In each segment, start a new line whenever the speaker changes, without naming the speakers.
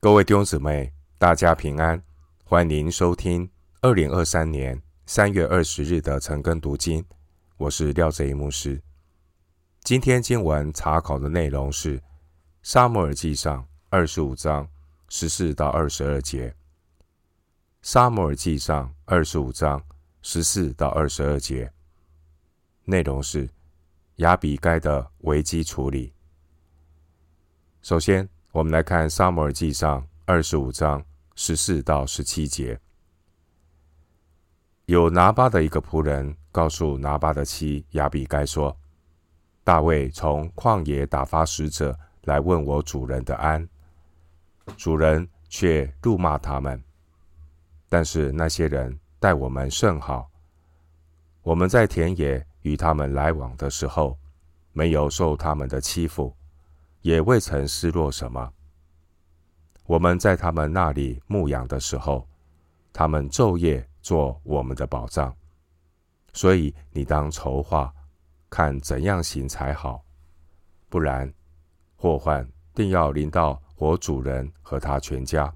各位弟兄姊妹，大家平安，欢迎收听二零二三年三月二十日的晨更读经。我是廖哲一牧师。今天经文查考的内容是《撒母耳记上》二十五章十四到二十二节，《撒母耳记上》二十五章十四到二十二节，内容是亚比该的危机处理。首先，我们来看《撒母耳记上》二十五章十四到十七节。有拿巴的一个仆人告诉拿巴的妻亚比该说：“大卫从旷野打发使者来问我主人的安，主人却怒骂他们。但是那些人待我们甚好，我们在田野与他们来往的时候，没有受他们的欺负。”也未曾失落什么。我们在他们那里牧养的时候，他们昼夜做我们的保障。所以你当筹划，看怎样行才好，不然祸患定要临到我主人和他全家。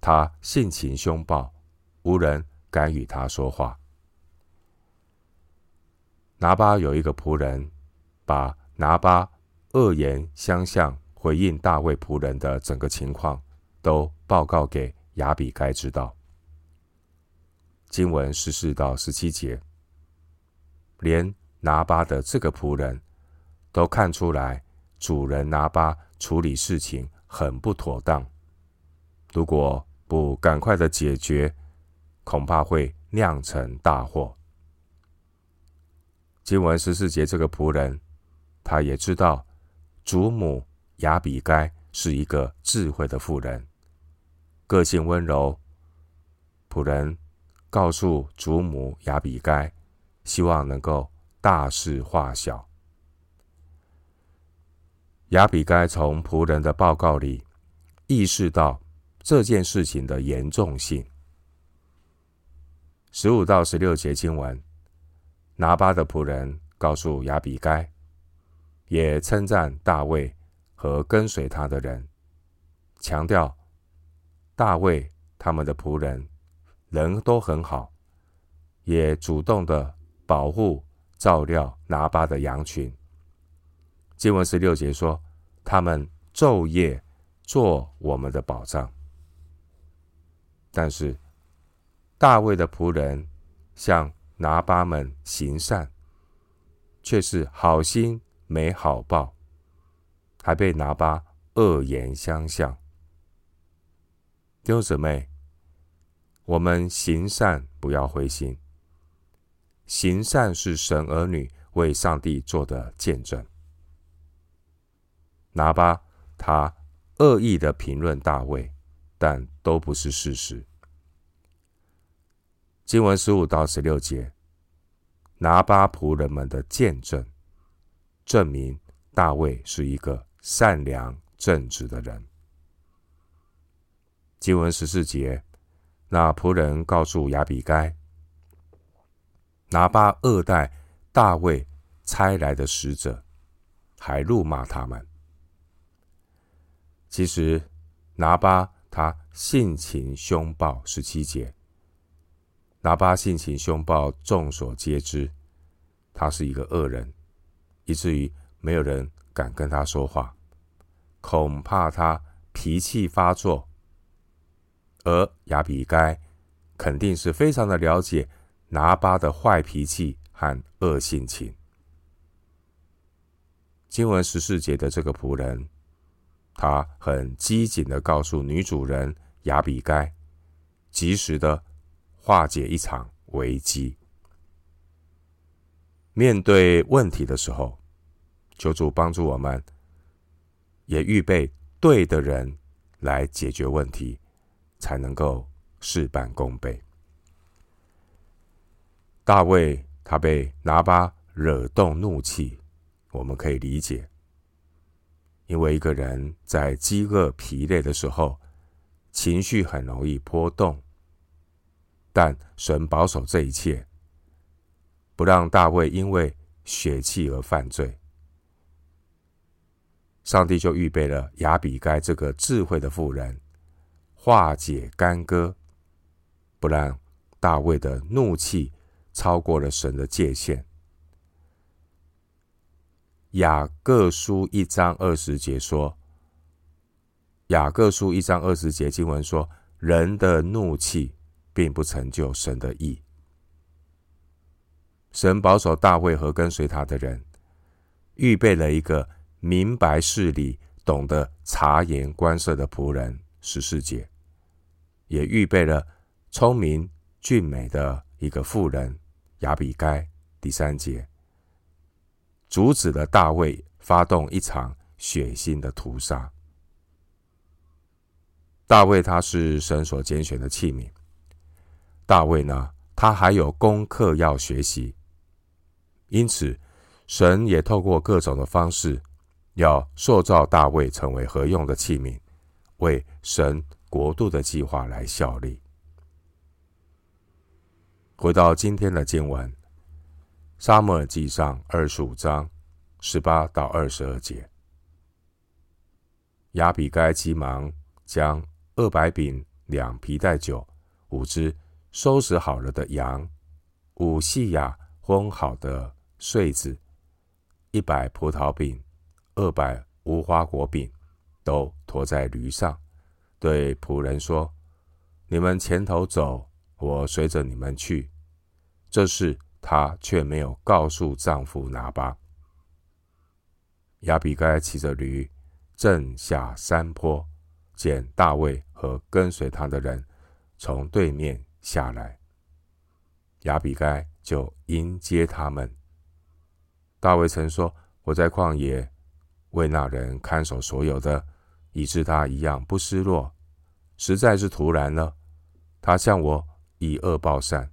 他性情凶暴，无人敢与他说话。拿巴有一个仆人，把拿巴。恶言相向，回应大卫仆人的整个情况，都报告给亚比该知道。经文十四到十七节，连拿巴的这个仆人都看出来，主人拿巴处理事情很不妥当。如果不赶快的解决，恐怕会酿成大祸。经文十四节，这个仆人他也知道。祖母雅比该是一个智慧的妇人，个性温柔。仆人告诉祖母雅比该，希望能够大事化小。雅比该从仆人的报告里意识到这件事情的严重性。十五到十六节经文，拿巴的仆人告诉雅比该。也称赞大卫和跟随他的人，强调大卫他们的仆人人都很好，也主动的保护照料拿巴的羊群。经文十六节说，他们昼夜做我们的保障。但是大卫的仆人向拿巴们行善，却是好心。没好报，还被拿巴恶言相向。弟兄姊妹，我们行善不要灰心，行善是神儿女为上帝做的见证。拿巴他恶意的评论大卫，但都不是事实。经文十五到十六节，拿巴仆人们的见证。证明大卫是一个善良正直的人。经文十四节，那仆人告诉亚比该，拿巴恶待大卫差来的使者，还怒骂他们。其实拿巴他性情凶暴，十七节，拿巴性情凶暴，众所皆知，他是一个恶人。以至于没有人敢跟他说话，恐怕他脾气发作。而亚比该肯定是非常的了解拿巴的坏脾气和恶性情。经文十四节的这个仆人，他很机警的告诉女主人亚比该，及时的化解一场危机。面对问题的时候，求主帮助我们，也预备对的人来解决问题，才能够事半功倍。大卫他被拿巴惹动怒气，我们可以理解，因为一个人在饥饿疲累的时候，情绪很容易波动，但神保守这一切。不让大卫因为血气而犯罪。上帝就预备了雅比该这个智慧的妇人，化解干戈，不让大卫的怒气超过了神的界限。雅各书一章二十节说：“雅各书一章二十节经文说，人的怒气并不成就神的意。神保守大卫和跟随他的人，预备了一个明白事理、懂得察言观色的仆人。十四节，也预备了聪明俊美的一个妇人雅比该。第三节。”阻止了大卫发动一场血腥的屠杀。大卫他是神所拣选的器皿。大卫呢，他还有功课要学习，因此神也透过各种的方式，要塑造大卫成为合用的器皿，为神国度的计划来效力。回到今天的经文。撒母耳记上二十五章十八到二十二节，亚比该急忙将二百饼、两皮袋酒、五只收拾好了的羊、五细亚烘好的穗子、一百葡萄饼、二百无花果饼，都驮在驴上，对仆人说：“你们前头走，我随着你们去。”这是。她却没有告诉丈夫拿巴。亚比该骑着驴，正下山坡，见大卫和跟随他的人从对面下来，亚比该就迎接他们。大卫曾说：“我在旷野为那人看守所有的，以致他一样不失落。实在是突然了，他向我以恶报善。”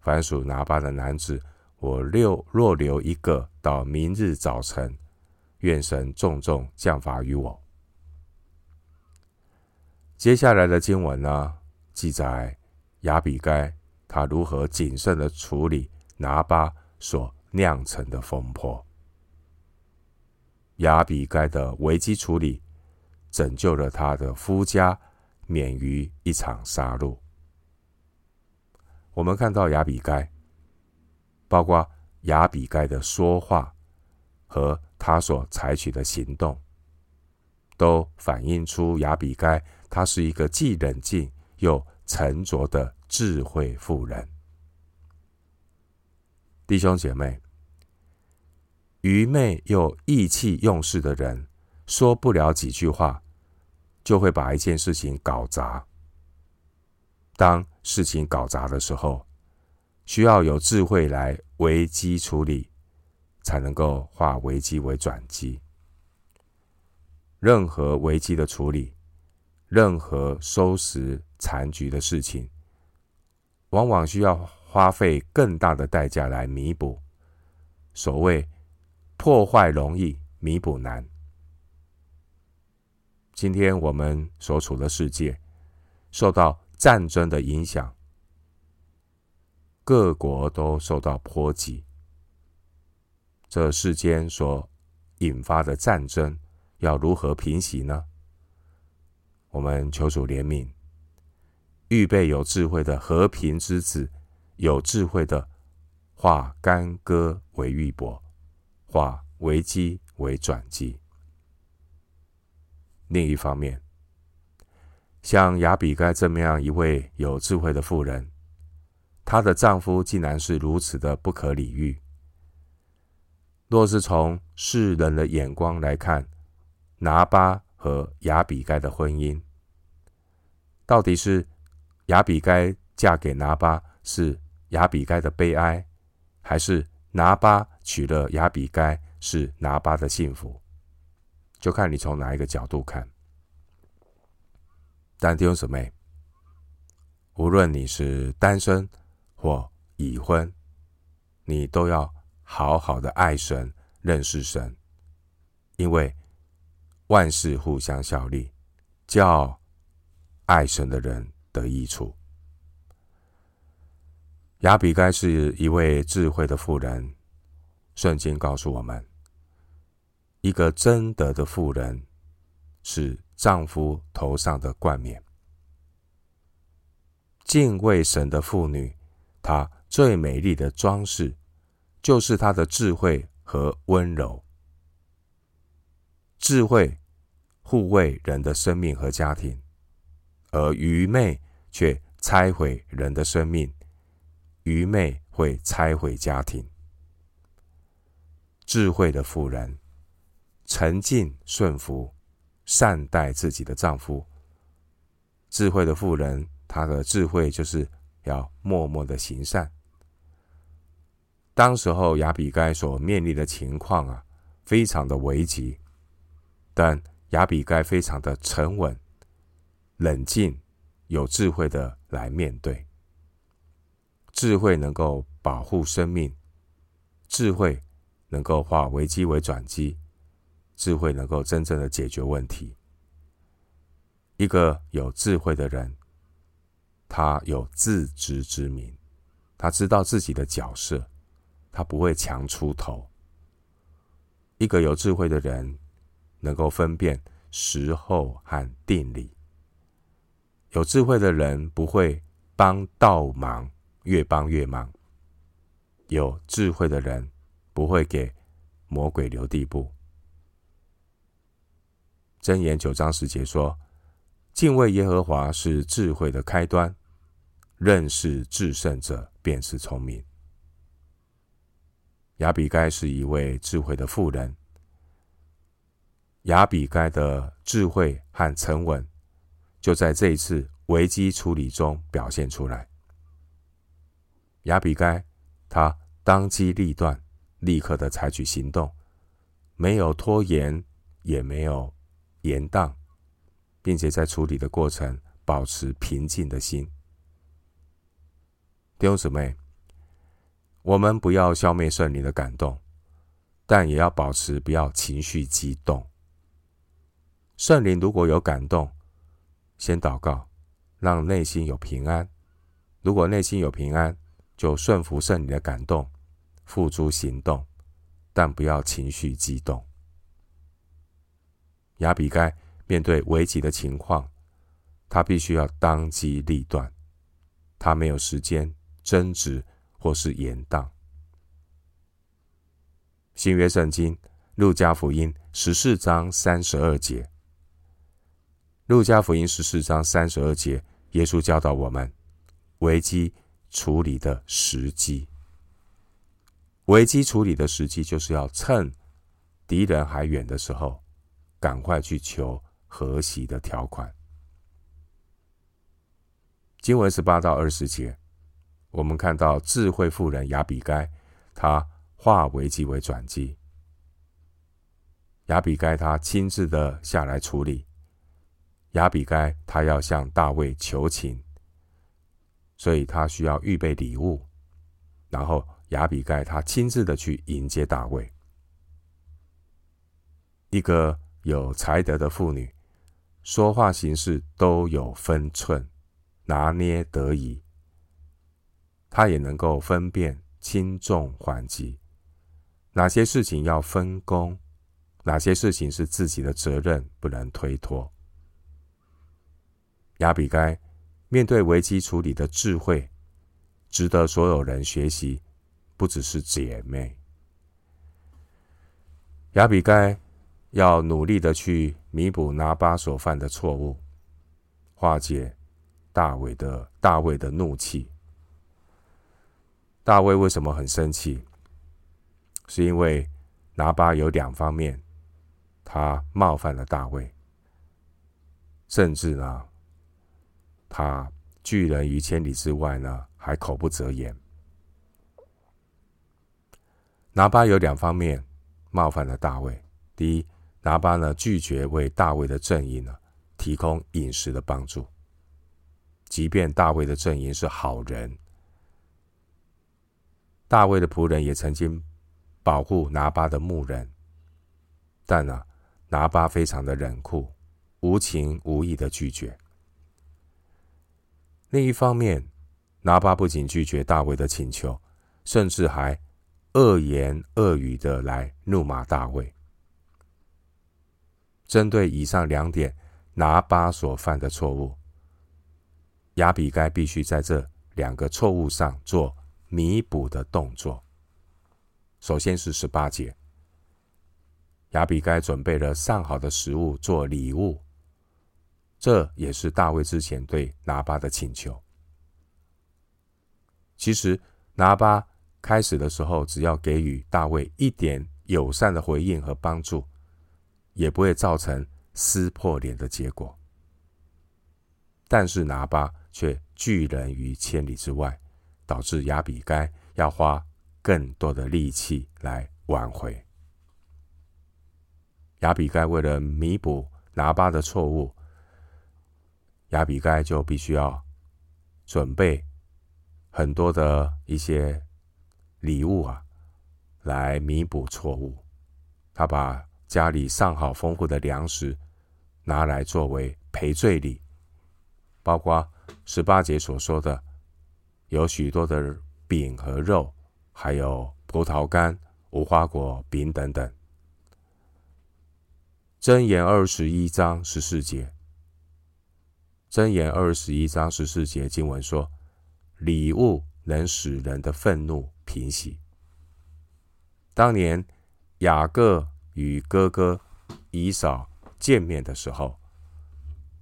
凡属拿巴的男子，我留若留一个到明日早晨，愿神重重降罚于我。接下来的经文呢，记载亚比该他如何谨慎的处理拿巴所酿成的风波。亚比盖的危机处理，拯救了他的夫家免于一场杀戮。我们看到亚比盖，包括亚比盖的说话和他所采取的行动，都反映出亚比盖她是一个既冷静又沉着的智慧妇人。弟兄姐妹，愚昧又意气用事的人，说不了几句话，就会把一件事情搞砸。当事情搞砸的时候，需要有智慧来危机处理，才能够化危机为转机。任何危机的处理，任何收拾残局的事情，往往需要花费更大的代价来弥补。所谓破坏容易，弥补难。今天我们所处的世界，受到战争的影响，各国都受到波及。这世间所引发的战争，要如何平息呢？我们求主怜悯，预备有智慧的和平之子，有智慧的化干戈为玉帛，化危机为转机。另一方面，像雅比盖这么样一位有智慧的妇人，她的丈夫竟然是如此的不可理喻。若是从世人的眼光来看，拿巴和雅比盖的婚姻，到底是雅比盖嫁给拿巴是雅比盖的悲哀，还是拿巴娶了亚比该是拿巴的幸福？就看你从哪一个角度看。但弟兄姊妹，无论你是单身或已婚，你都要好好的爱神、认识神，因为万事互相效力，叫爱神的人得益处。亚比该是一位智慧的妇人，圣经告诉我们，一个贞德的妇人是丈夫头上的冠冕。敬畏神的妇女，她最美丽的装饰就是她的智慧和温柔。智慧护卫人的生命和家庭，而愚昧却拆毁人的生命。愚昧会拆毁家庭。智慧的妇人，沉静顺服，善待自己的丈夫。智慧的妇人。她的智慧就是要默默的行善。当时候亚比该所面临的情况啊，非常的危急，但亚比该非常的沉稳、冷静、有智慧的来面对。智慧能够保护生命，智慧能够化危机为转机，智慧能够真正的解决问题。一个有智慧的人。他有自知之明，他知道自己的角色，他不会强出头。一个有智慧的人，能够分辨时候和定理。有智慧的人不会帮倒忙，越帮越忙。有智慧的人不会给魔鬼留地步。箴言九章十节说：“敬畏耶和华是智慧的开端。”认识至圣者便是聪明。亚比该是一位智慧的妇人。亚比该的智慧和沉稳，就在这一次危机处理中表现出来。亚比该，他当机立断，立刻的采取行动，没有拖延，也没有延宕，并且在处理的过程保持平静的心。弟兄姊妹，我们不要消灭圣灵的感动，但也要保持不要情绪激动。圣灵如果有感动，先祷告，让内心有平安。如果内心有平安，就顺服圣灵的感动，付诸行动，但不要情绪激动。亚比该面对危急的情况，他必须要当机立断，他没有时间。争执或是延宕。新约圣经路加福音十四章三十二节，路加福音十四章三十二节，耶稣教导我们危机处理的时机。危机处理的时机，就是要趁敌人还远的时候，赶快去求和息的条款。经文十八到二十节。我们看到智慧妇人雅比该，她化危机为转机。雅比该她亲自的下来处理。雅比该她要向大卫求情，所以她需要预备礼物。然后亚比盖，他亲自的去迎接大卫。一个有才德的妇女，说话行事都有分寸，拿捏得宜。他也能够分辨轻重缓急，哪些事情要分工，哪些事情是自己的责任不能推脱。亚比该面对危机处理的智慧，值得所有人学习，不只是姐妹。亚比该要努力的去弥补拿巴所犯的错误，化解大卫的大卫的怒气。大卫为什么很生气？是因为拿巴有两方面，他冒犯了大卫，甚至呢，他拒人于千里之外呢，还口不择言。拿巴有两方面冒犯了大卫。第一，拿巴呢拒绝为大卫的阵营呢提供饮食的帮助，即便大卫的阵营是好人。大卫的仆人也曾经保护拿巴的牧人，但呢，拿巴非常的冷酷，无情无义的拒绝。另一方面，拿巴不仅拒绝大卫的请求，甚至还恶言恶语的来怒骂大卫。针对以上两点，拿巴所犯的错误，亚比该必须在这两个错误上做弥补的动作。首先是十八节，亚比该准备了上好的食物做礼物，这也是大卫之前对拿巴的请求。其实拿巴开始的时候，只要给予大卫一点友善的回应和帮助，也不会造成撕破脸的结果。但是拿巴却拒人于千里之外，导致亚比该要花更多的力气来挽回。亚比该为了弥补拿巴的错误，亚比该就必须要准备很多的一些礼物啊，来弥补错误。他把家里上好丰富的粮食拿来作为赔罪礼，包括十八节所说的有许多的饼和肉。还有葡萄干、无花果饼等等。箴言二十一章十四节，箴言二十一章十四节经文说：“礼物能使人的愤怒平息。”当年雅各与哥哥以扫见面的时候，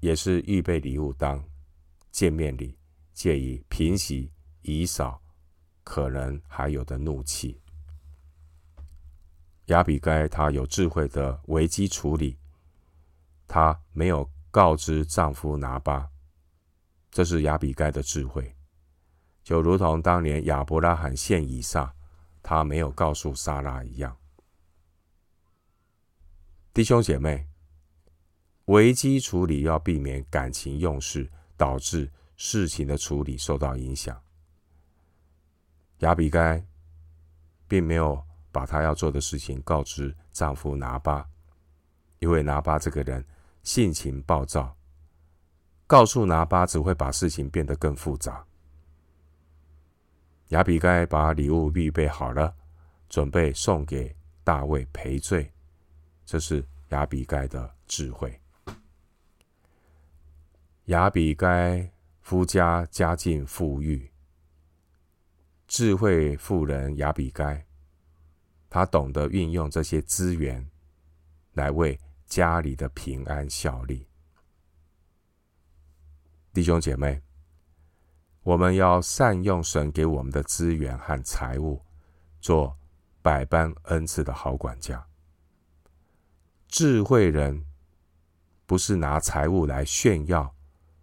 也是预备礼物当见面礼，借以平息以扫。可能还有的怒气，亚比该她有智慧的危机处理，她没有告知丈夫拿八，这是亚比该的智慧，就如同当年亚伯拉罕献以撒，他没有告诉撒拉一样。弟兄姐妹，危机处理要避免感情用事，导致事情的处理受到影响。亚比该并没有把她要做的事情告知丈夫拿巴，因为拿巴这个人性情暴躁，告诉拿巴只会把事情变得更复杂。亚比该把礼物预备好了，准备送给大卫赔罪，这是亚比该的智慧。亚比该夫家家境富裕。智慧妇人亚比该，她懂得运用这些资源，来为家里的平安效力。弟兄姐妹，我们要善用神给我们的资源和财物，做百般恩赐的好管家。智慧人不是拿财物来炫耀，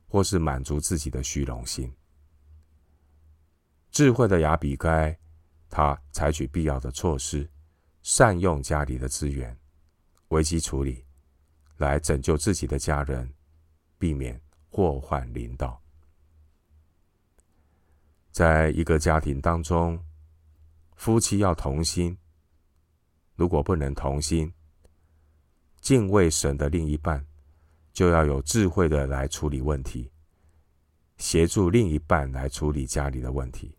或是满足自己的虚荣心。智慧的亚比该，他采取必要的措施，善用家里的资源，危机处理，来拯救自己的家人，避免祸患临到。在一个家庭当中，夫妻要同心。如果不能同心，敬畏神的另一半，就要有智慧的来处理问题，协助另一半来处理家里的问题。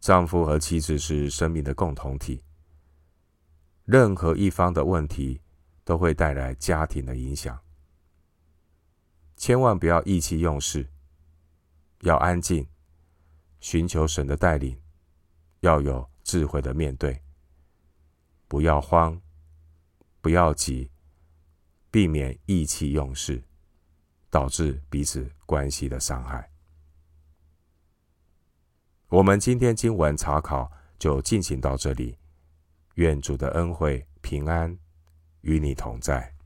丈夫和妻子是生命的共同体，任何一方的问题都会带来家庭的影响。千万不要意气用事，要安静，寻求神的带领，要有智慧的面对，不要慌，不要急，避免意气用事，导致彼此关系的伤害。我们今天经文查考就进行到这里，愿主的恩惠平安与你同在。